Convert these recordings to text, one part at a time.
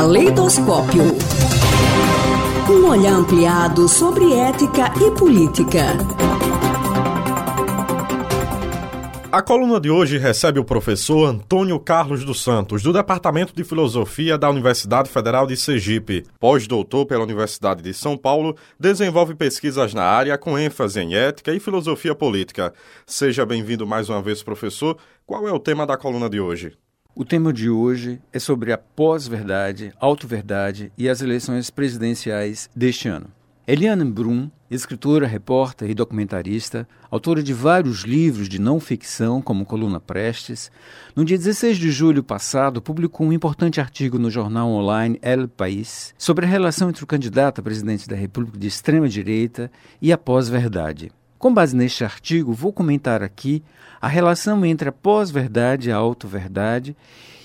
Caleidoscópio. Um olhar ampliado sobre ética e política. A coluna de hoje recebe o professor Antônio Carlos dos Santos, do Departamento de Filosofia da Universidade Federal de Sergipe. Pós-doutor pela Universidade de São Paulo, desenvolve pesquisas na área com ênfase em ética e filosofia política. Seja bem-vindo mais uma vez, professor. Qual é o tema da coluna de hoje? O tema de hoje é sobre a pós-verdade, auto-verdade e as eleições presidenciais deste ano. Eliane Brum, escritora, repórter e documentarista, autora de vários livros de não ficção, como Coluna Prestes, no dia 16 de julho passado publicou um importante artigo no jornal online El País sobre a relação entre o candidato a presidente da República de extrema-direita e a pós-verdade. Com base neste artigo, vou comentar aqui a relação entre a pós-verdade e a auto-verdade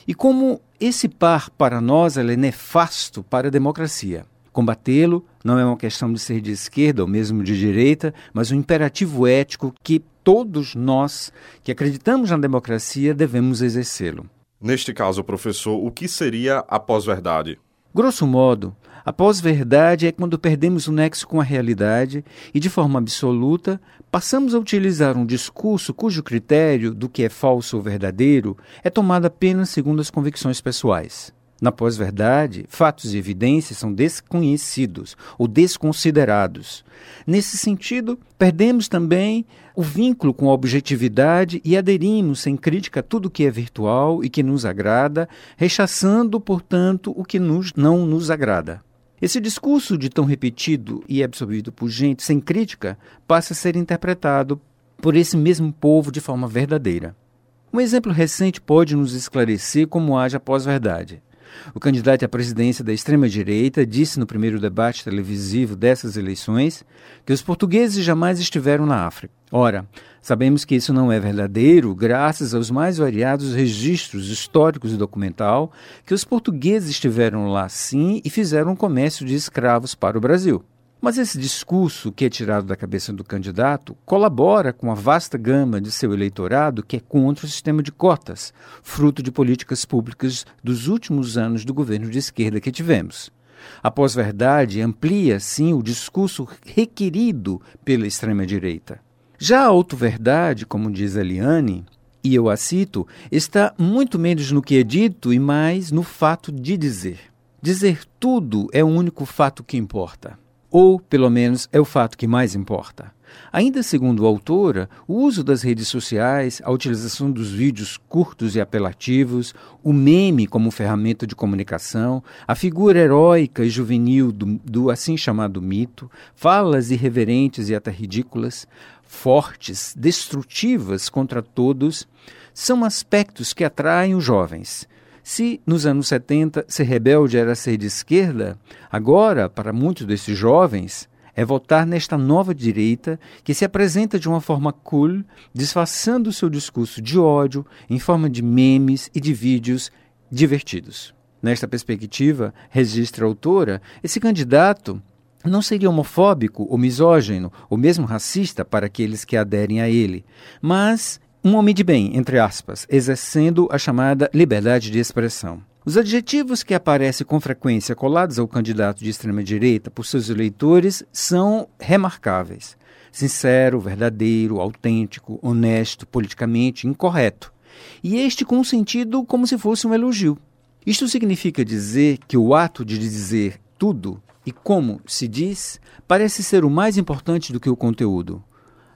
e como esse par, para nós, é nefasto para a democracia. Combatê-lo não é uma questão de ser de esquerda ou mesmo de direita, mas um imperativo ético que todos nós que acreditamos na democracia devemos exercê-lo. Neste caso, professor, o que seria a pós-verdade? Grosso modo, a pós-verdade é quando perdemos o nexo com a realidade e, de forma absoluta, passamos a utilizar um discurso cujo critério do que é falso ou verdadeiro é tomado apenas segundo as convicções pessoais. Na pós-verdade, fatos e evidências são desconhecidos ou desconsiderados. Nesse sentido, perdemos também o vínculo com a objetividade e aderimos sem crítica a tudo que é virtual e que nos agrada, rechaçando, portanto, o que nos, não nos agrada. Esse discurso de tão repetido e absorvido por gente sem crítica passa a ser interpretado por esse mesmo povo de forma verdadeira. Um exemplo recente pode nos esclarecer como age a pós-verdade. O candidato à presidência da extrema-direita disse no primeiro debate televisivo dessas eleições que os portugueses jamais estiveram na África. Ora, sabemos que isso não é verdadeiro graças aos mais variados registros históricos e documental que os portugueses estiveram lá sim e fizeram um comércio de escravos para o Brasil. Mas esse discurso que é tirado da cabeça do candidato colabora com a vasta gama de seu eleitorado que é contra o sistema de cotas, fruto de políticas públicas dos últimos anos do governo de esquerda que tivemos. A pós-verdade amplia, sim, o discurso requerido pela extrema-direita. Já a auto-verdade, como diz Eliane, e eu a cito, está muito menos no que é dito e mais no fato de dizer. Dizer tudo é o único fato que importa ou, pelo menos, é o fato que mais importa. Ainda segundo a autora, o uso das redes sociais, a utilização dos vídeos curtos e apelativos, o meme como ferramenta de comunicação, a figura heróica e juvenil do, do assim chamado mito, falas irreverentes e até ridículas, fortes, destrutivas contra todos, são aspectos que atraem os jovens se nos anos 70 ser rebelde era ser de esquerda, agora, para muitos desses jovens, é votar nesta nova direita que se apresenta de uma forma cool, disfarçando seu discurso de ódio em forma de memes e de vídeos divertidos. Nesta perspectiva, registra a autora, esse candidato não seria homofóbico ou misógino ou mesmo racista para aqueles que aderem a ele, mas um homem de bem, entre aspas, exercendo a chamada liberdade de expressão. Os adjetivos que aparecem com frequência colados ao candidato de extrema-direita por seus eleitores são remarcáveis: sincero, verdadeiro, autêntico, honesto, politicamente incorreto. E este com um sentido como se fosse um elogio. Isto significa dizer que o ato de dizer tudo e como se diz parece ser o mais importante do que o conteúdo.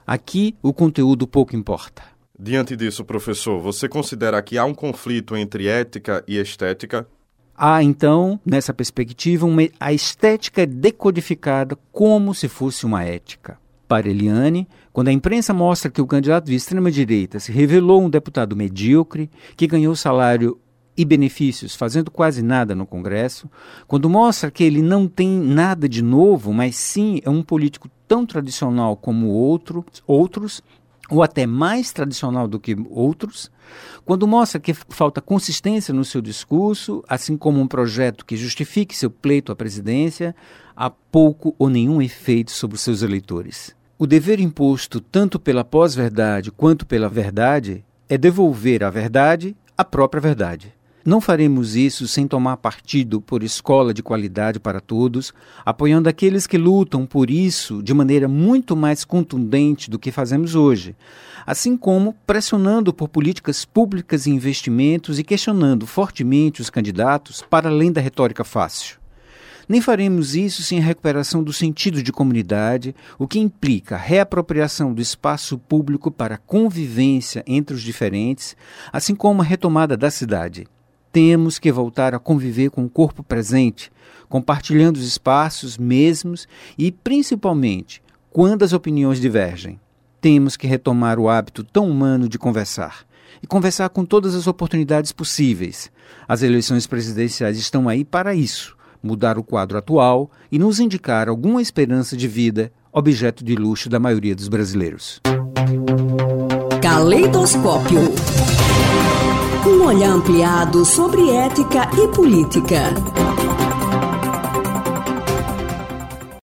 Aqui, o conteúdo pouco importa. Diante disso, professor, você considera que há um conflito entre ética e estética? Há, então, nessa perspectiva, uma, a estética é decodificada como se fosse uma ética. Para Eliane, quando a imprensa mostra que o candidato de extrema-direita se revelou um deputado medíocre, que ganhou salário e benefícios fazendo quase nada no Congresso, quando mostra que ele não tem nada de novo, mas sim é um político tão tradicional como outro, outros, ou até mais tradicional do que outros, quando mostra que falta consistência no seu discurso, assim como um projeto que justifique seu pleito à presidência, há pouco ou nenhum efeito sobre os seus eleitores. O dever imposto tanto pela pós-verdade quanto pela verdade é devolver à verdade a própria verdade. Não faremos isso sem tomar partido por escola de qualidade para todos, apoiando aqueles que lutam por isso de maneira muito mais contundente do que fazemos hoje, assim como pressionando por políticas públicas e investimentos e questionando fortemente os candidatos para além da retórica fácil. Nem faremos isso sem a recuperação do sentido de comunidade, o que implica a reapropriação do espaço público para a convivência entre os diferentes, assim como a retomada da cidade. Temos que voltar a conviver com o corpo presente, compartilhando os espaços mesmos e, principalmente, quando as opiniões divergem. Temos que retomar o hábito tão humano de conversar. E conversar com todas as oportunidades possíveis. As eleições presidenciais estão aí para isso mudar o quadro atual e nos indicar alguma esperança de vida, objeto de luxo da maioria dos brasileiros. Caleidoscópio. Um olhar ampliado sobre ética e política.